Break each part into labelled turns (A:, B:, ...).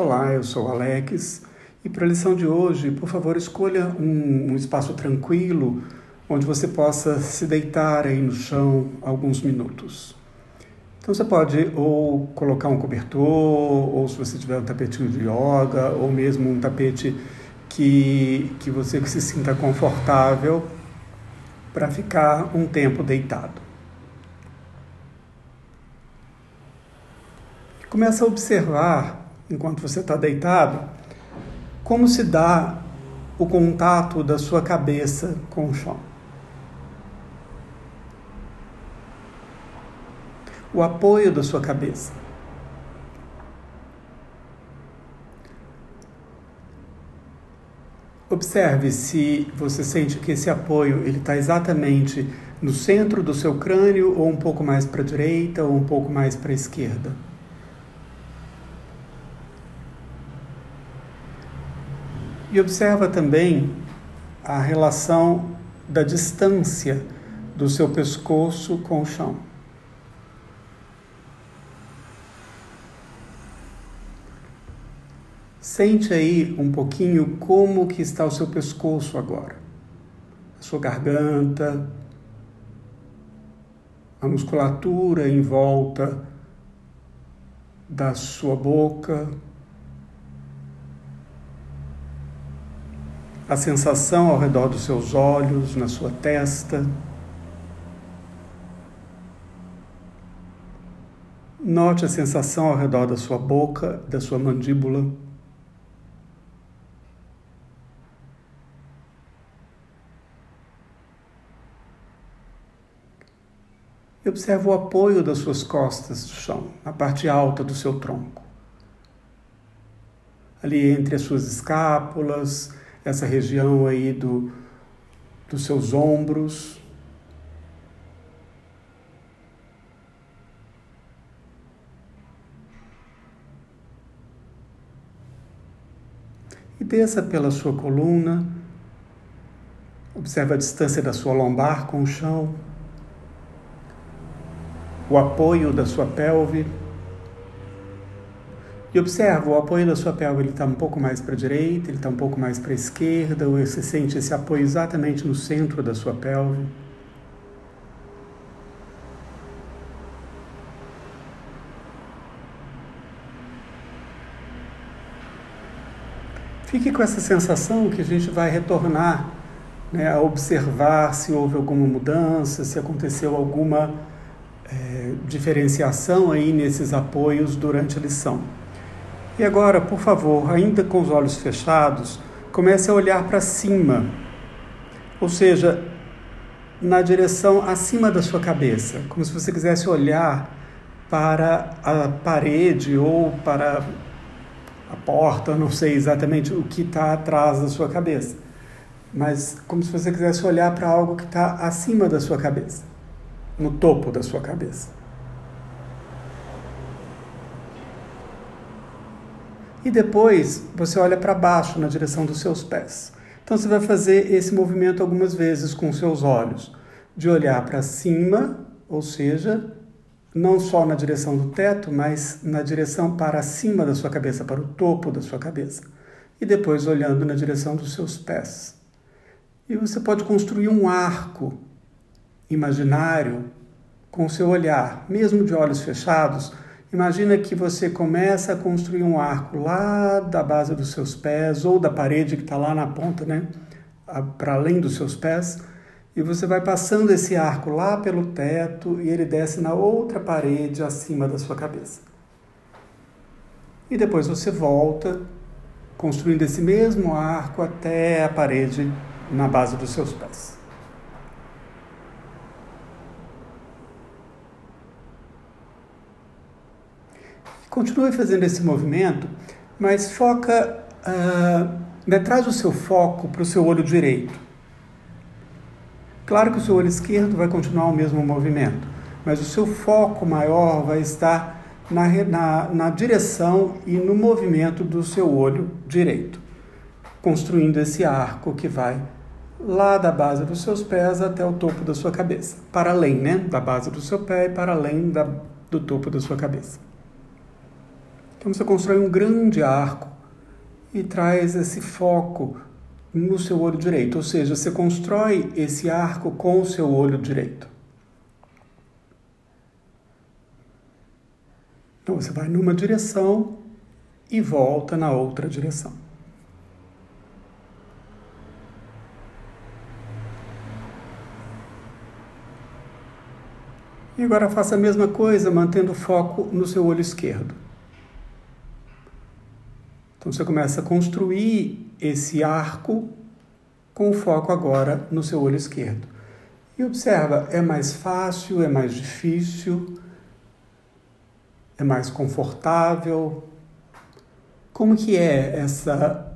A: Olá, eu sou Alex e para a lição de hoje, por favor, escolha um, um, espaço tranquilo onde você possa se deitar aí no chão alguns minutos. Então você pode ou colocar um cobertor, ou se você tiver um tapetinho de yoga, ou mesmo um tapete que, que você se sinta confortável para ficar um tempo deitado. Começa a observar enquanto você está deitado, como se dá o contato da sua cabeça com o chão. O apoio da sua cabeça. Observe se você sente que esse apoio ele está exatamente no centro do seu crânio ou um pouco mais para a direita ou um pouco mais para a esquerda. E observa também a relação da distância do seu pescoço com o chão. Sente aí um pouquinho como que está o seu pescoço agora. A sua garganta, a musculatura em volta da sua boca, a sensação ao redor dos seus olhos, na sua testa. Note a sensação ao redor da sua boca, da sua mandíbula. E observe o apoio das suas costas no chão, na parte alta do seu tronco. Ali entre as suas escápulas, essa região aí do, dos seus ombros. E desça pela sua coluna. Observe a distância da sua lombar com o chão, o apoio da sua pelve. E observa, o apoio da sua pelve está um pouco mais para a direita, ele está um pouco mais para a esquerda, ou você sente esse apoio exatamente no centro da sua pelve. Fique com essa sensação que a gente vai retornar né, a observar se houve alguma mudança, se aconteceu alguma é, diferenciação aí nesses apoios durante a lição. E agora, por favor, ainda com os olhos fechados, comece a olhar para cima, ou seja, na direção acima da sua cabeça, como se você quisesse olhar para a parede ou para a porta, não sei exatamente o que está atrás da sua cabeça, mas como se você quisesse olhar para algo que está acima da sua cabeça, no topo da sua cabeça. E depois você olha para baixo na direção dos seus pés. Então você vai fazer esse movimento algumas vezes com seus olhos, de olhar para cima, ou seja, não só na direção do teto, mas na direção para cima da sua cabeça, para o topo da sua cabeça. E depois olhando na direção dos seus pés. E você pode construir um arco imaginário com o seu olhar, mesmo de olhos fechados, Imagina que você começa a construir um arco lá da base dos seus pés ou da parede que está lá na ponta, né? Para além dos seus pés. E você vai passando esse arco lá pelo teto e ele desce na outra parede acima da sua cabeça. E depois você volta, construindo esse mesmo arco até a parede na base dos seus pés. Continue fazendo esse movimento, mas foca, uh, né, traz o seu foco para o seu olho direito. Claro que o seu olho esquerdo vai continuar o mesmo movimento, mas o seu foco maior vai estar na, na, na direção e no movimento do seu olho direito, construindo esse arco que vai lá da base dos seus pés até o topo da sua cabeça, para além né, da base do seu pé e para além da, do topo da sua cabeça. Então você constrói um grande arco e traz esse foco no seu olho direito, ou seja, você constrói esse arco com o seu olho direito. Então você vai numa direção e volta na outra direção. E agora faça a mesma coisa, mantendo o foco no seu olho esquerdo. Então você começa a construir esse arco com o foco agora no seu olho esquerdo. E observa, é mais fácil, é mais difícil, é mais confortável. Como que é essa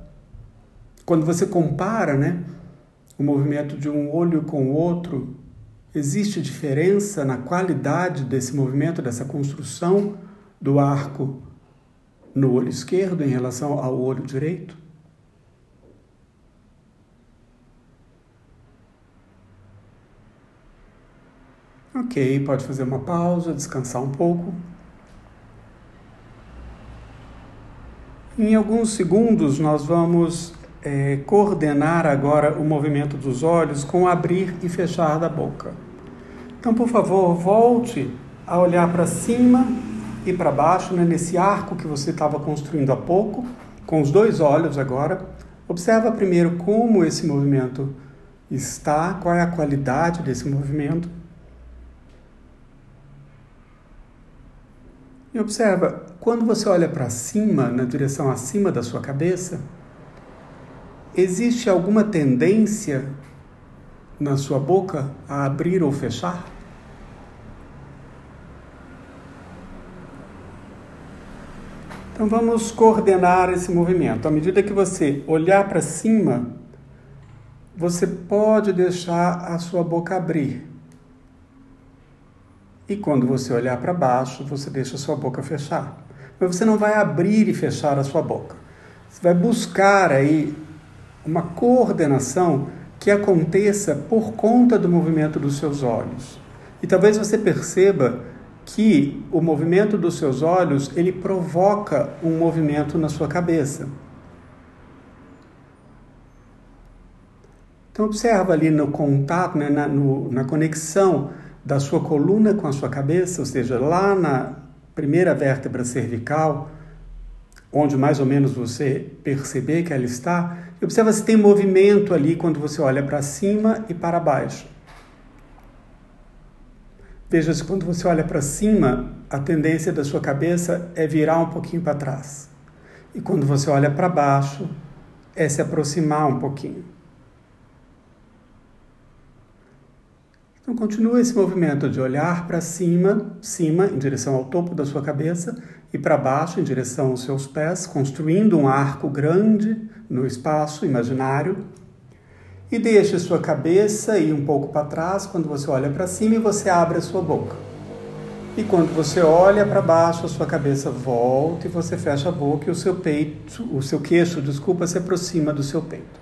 A: quando você compara, né, o movimento de um olho com o outro, Existe diferença na qualidade desse movimento, dessa construção do arco no olho esquerdo em relação ao olho direito? Ok, pode fazer uma pausa, descansar um pouco. Em alguns segundos, nós vamos é, coordenar agora o movimento dos olhos com abrir e fechar da boca. Então, por favor, volte a olhar para cima e para baixo, né, nesse arco que você estava construindo há pouco, com os dois olhos agora. Observa primeiro como esse movimento está, qual é a qualidade desse movimento. E observa, quando você olha para cima, na direção acima da sua cabeça, Existe alguma tendência na sua boca a abrir ou fechar? Então vamos coordenar esse movimento. À medida que você olhar para cima, você pode deixar a sua boca abrir. E quando você olhar para baixo, você deixa a sua boca fechar. Mas você não vai abrir e fechar a sua boca. Você vai buscar aí uma coordenação que aconteça por conta do movimento dos seus olhos. E talvez você perceba que o movimento dos seus olhos ele provoca um movimento na sua cabeça. Então observa ali no contato, né, na, no, na conexão da sua coluna com a sua cabeça, ou seja, lá na primeira vértebra cervical, onde mais ou menos você perceber que ela está, observa se tem movimento ali quando você olha para cima e para baixo. Veja se quando você olha para cima, a tendência da sua cabeça é virar um pouquinho para trás. E quando você olha para baixo, é se aproximar um pouquinho. Então continua esse movimento de olhar para cima, cima em direção ao topo da sua cabeça e para baixo em direção aos seus pés, construindo um arco grande no espaço imaginário. E deixe sua cabeça ir um pouco para trás quando você olha para cima e você abre a sua boca. E quando você olha para baixo, a sua cabeça volta e você fecha a boca e o seu peito, o seu queixo, desculpa, se aproxima do seu peito.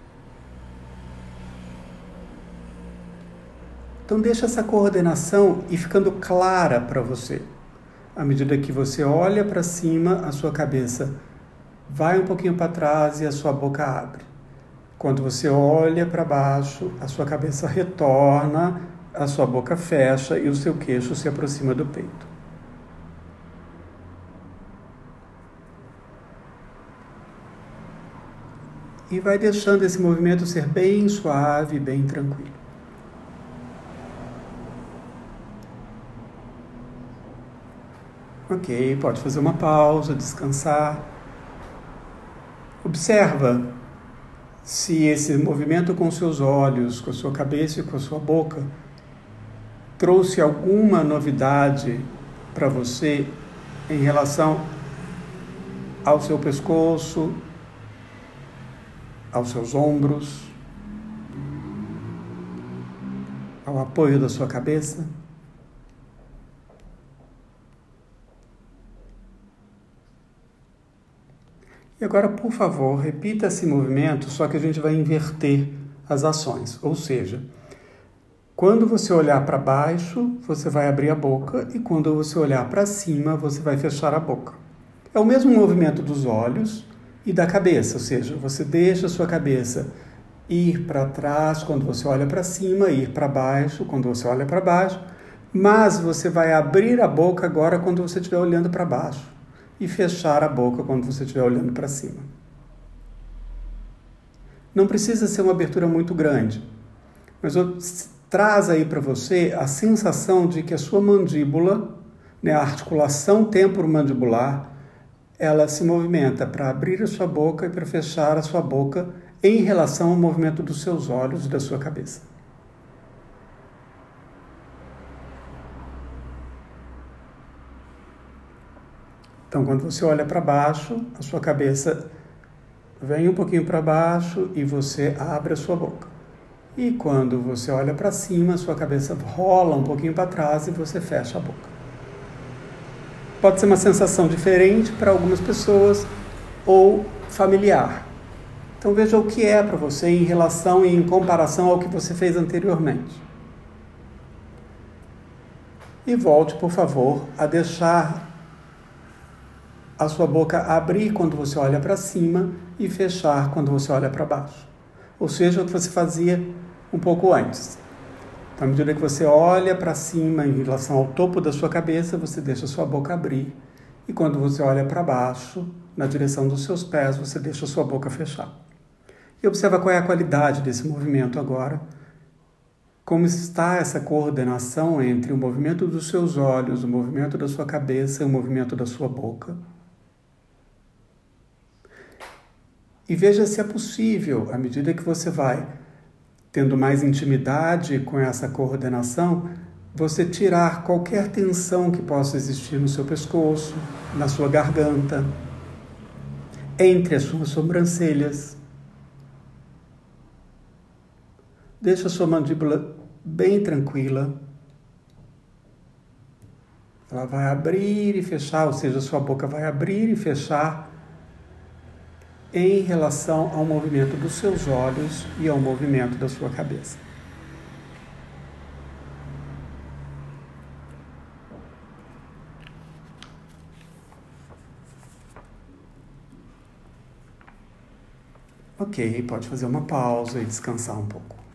A: Então deixa essa coordenação e ficando clara para você. À medida que você olha para cima, a sua cabeça vai um pouquinho para trás e a sua boca abre. Quando você olha para baixo, a sua cabeça retorna, a sua boca fecha e o seu queixo se aproxima do peito. E vai deixando esse movimento ser bem suave, bem tranquilo. Ok, pode fazer uma pausa, descansar. Observa se esse movimento com seus olhos, com a sua cabeça e com a sua boca trouxe alguma novidade para você em relação ao seu pescoço, aos seus ombros, ao apoio da sua cabeça. E agora, por favor, repita esse movimento, só que a gente vai inverter as ações. Ou seja, quando você olhar para baixo, você vai abrir a boca, e quando você olhar para cima, você vai fechar a boca. É o mesmo movimento dos olhos e da cabeça, ou seja, você deixa a sua cabeça ir para trás quando você olha para cima, ir para baixo quando você olha para baixo, mas você vai abrir a boca agora quando você estiver olhando para baixo e fechar a boca quando você estiver olhando para cima. Não precisa ser uma abertura muito grande, mas traz aí para você a sensação de que a sua mandíbula, né, a articulação temporomandibular, ela se movimenta para abrir a sua boca e para fechar a sua boca em relação ao movimento dos seus olhos e da sua cabeça. Então, quando você olha para baixo, a sua cabeça vem um pouquinho para baixo e você abre a sua boca. E quando você olha para cima, sua cabeça rola um pouquinho para trás e você fecha a boca. Pode ser uma sensação diferente para algumas pessoas ou familiar. Então veja o que é para você em relação e em comparação ao que você fez anteriormente. E volte, por favor, a deixar a sua boca abrir quando você olha para cima e fechar quando você olha para baixo. Ou seja, o que você fazia um pouco antes. Então, à medida que você olha para cima em relação ao topo da sua cabeça, você deixa a sua boca abrir. E quando você olha para baixo, na direção dos seus pés, você deixa a sua boca fechar. E observa qual é a qualidade desse movimento agora. Como está essa coordenação entre o movimento dos seus olhos, o movimento da sua cabeça e o movimento da sua boca. E veja se é possível, à medida que você vai tendo mais intimidade com essa coordenação, você tirar qualquer tensão que possa existir no seu pescoço, na sua garganta, entre as suas sobrancelhas. Deixa a sua mandíbula bem tranquila. Ela vai abrir e fechar, ou seja, a sua boca vai abrir e fechar em relação ao movimento dos seus olhos e ao movimento da sua cabeça. Ok, pode fazer uma pausa e descansar um pouco.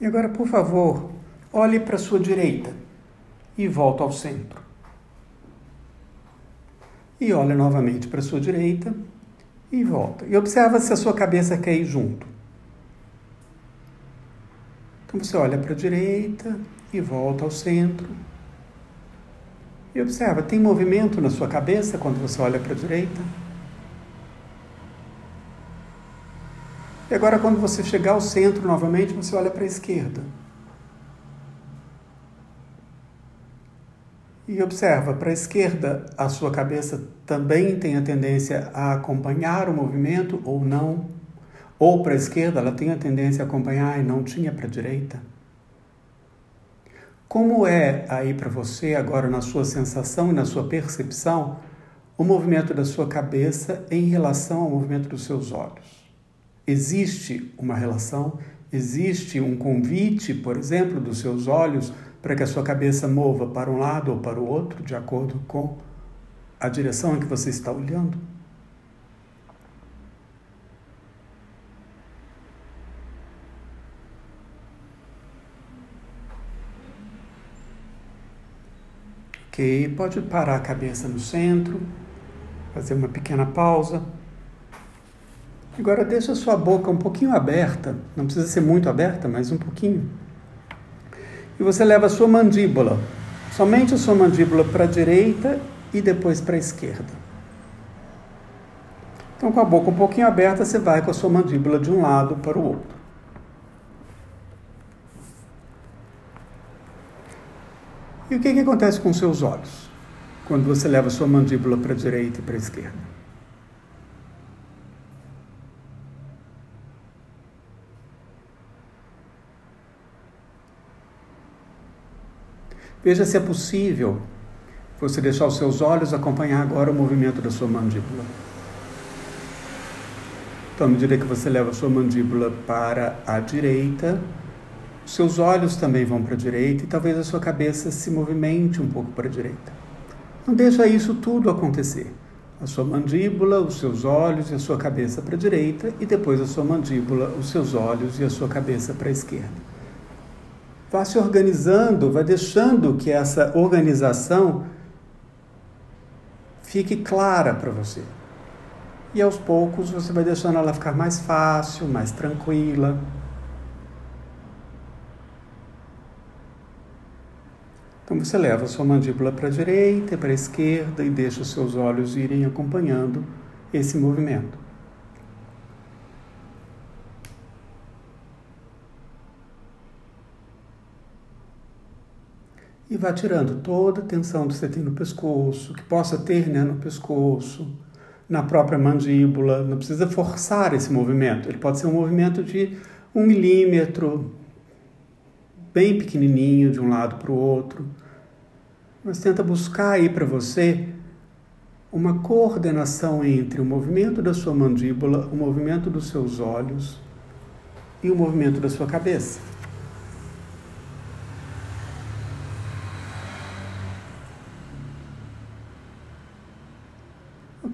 A: E agora, por favor, olhe para a sua direita e volta ao centro. E olha novamente para a sua direita e volta. E observa se a sua cabeça quer ir junto. Então você olha para a direita e volta ao centro. E observa, tem movimento na sua cabeça quando você olha para a direita? E agora, quando você chegar ao centro novamente, você olha para a esquerda. E observa, para a esquerda, a sua cabeça também tem a tendência a acompanhar o movimento ou não. Ou para a esquerda, ela tem a tendência a acompanhar e não tinha para a direita. Como é aí para você, agora na sua sensação e na sua percepção, o movimento da sua cabeça em relação ao movimento dos seus olhos? Existe uma relação, existe um convite, por exemplo, dos seus olhos para que a sua cabeça mova para um lado ou para o outro, de acordo com a direção em que você está olhando? Ok, pode parar a cabeça no centro, fazer uma pequena pausa. Agora deixa a sua boca um pouquinho aberta, não precisa ser muito aberta, mas um pouquinho. E você leva a sua mandíbula, somente a sua mandíbula para a direita e depois para a esquerda. Então, com a boca um pouquinho aberta, você vai com a sua mandíbula de um lado para o outro. E o que, que acontece com seus olhos quando você leva a sua mandíbula para a direita e para a esquerda? Veja se é possível você deixar os seus olhos acompanhar agora o movimento da sua mandíbula. Então, à medida que você leva a sua mandíbula para a direita, seus olhos também vão para a direita e talvez a sua cabeça se movimente um pouco para a direita. Não deixa isso tudo acontecer. A sua mandíbula, os seus olhos e a sua cabeça para a direita e depois a sua mandíbula, os seus olhos e a sua cabeça para a esquerda. Vá se organizando, vá deixando que essa organização fique clara para você. E aos poucos você vai deixando ela ficar mais fácil, mais tranquila. Então você leva a sua mandíbula para a direita e para a esquerda e deixa os seus olhos irem acompanhando esse movimento. E vá tirando toda a tensão que você tem no pescoço, que possa ter né, no pescoço na própria mandíbula, não precisa forçar esse movimento. Ele pode ser um movimento de um milímetro, bem pequenininho, de um lado para o outro. Mas tenta buscar aí para você uma coordenação entre o movimento da sua mandíbula, o movimento dos seus olhos e o movimento da sua cabeça.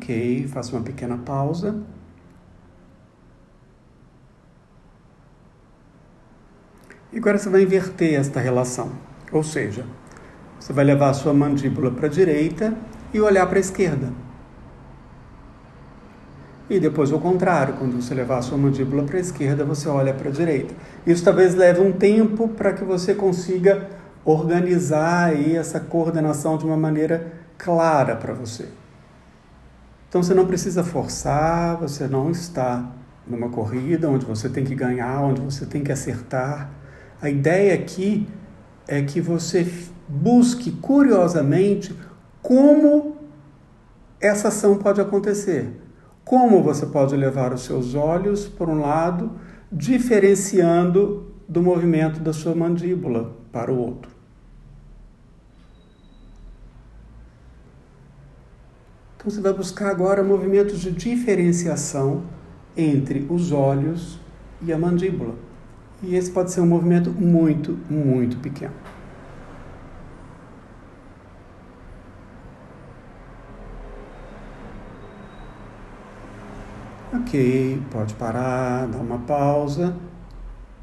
A: Ok, faça uma pequena pausa. E agora você vai inverter esta relação. Ou seja, você vai levar a sua mandíbula para a direita e olhar para a esquerda. E depois o contrário, quando você levar a sua mandíbula para a esquerda, você olha para a direita. Isso talvez leve um tempo para que você consiga organizar aí essa coordenação de uma maneira clara para você. Então você não precisa forçar, você não está numa corrida onde você tem que ganhar, onde você tem que acertar. A ideia aqui é que você busque curiosamente como essa ação pode acontecer. Como você pode levar os seus olhos para um lado, diferenciando do movimento da sua mandíbula para o outro. Então você vai buscar agora movimentos de diferenciação entre os olhos e a mandíbula. E esse pode ser um movimento muito, muito pequeno. Ok, pode parar, dar uma pausa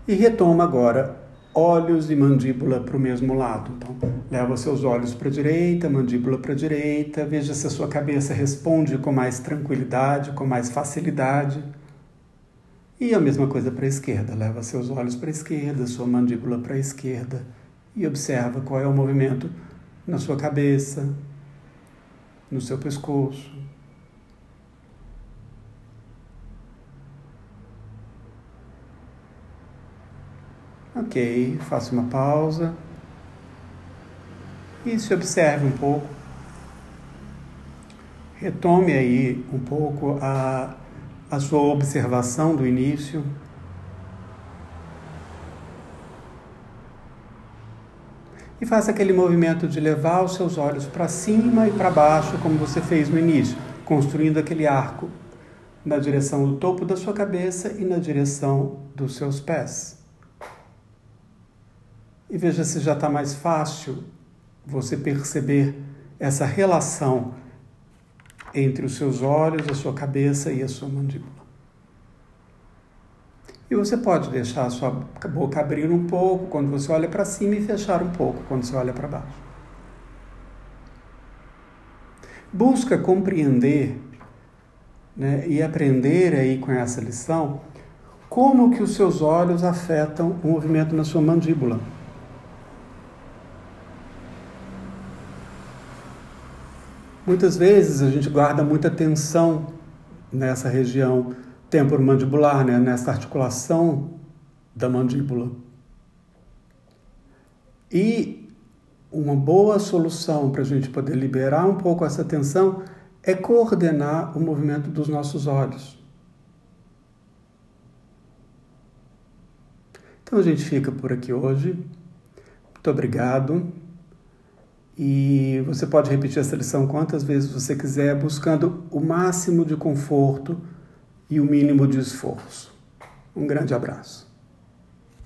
A: e retoma agora olhos e mandíbula para o mesmo lado. Então, leva seus olhos para a direita, mandíbula para a direita, veja se a sua cabeça responde com mais tranquilidade, com mais facilidade. E a mesma coisa para a esquerda, leva seus olhos para a esquerda, sua mandíbula para a esquerda e observa qual é o movimento na sua cabeça, no seu pescoço. Ok, faça uma pausa e se observe um pouco. Retome aí um pouco a, a sua observação do início. E faça aquele movimento de levar os seus olhos para cima e para baixo, como você fez no início, construindo aquele arco na direção do topo da sua cabeça e na direção dos seus pés. E veja se já está mais fácil você perceber essa relação entre os seus olhos, a sua cabeça e a sua mandíbula. E você pode deixar a sua boca abrir um pouco quando você olha para cima e fechar um pouco quando você olha para baixo. Busca compreender né, e aprender aí com essa lição como que os seus olhos afetam o movimento na sua mandíbula. Muitas vezes a gente guarda muita tensão nessa região temporomandibular, né? nessa articulação da mandíbula. E uma boa solução para a gente poder liberar um pouco essa tensão é coordenar o movimento dos nossos olhos. Então a gente fica por aqui hoje. Muito obrigado. E você pode repetir essa lição quantas vezes você quiser, buscando o máximo de conforto e o mínimo de esforço. Um grande abraço.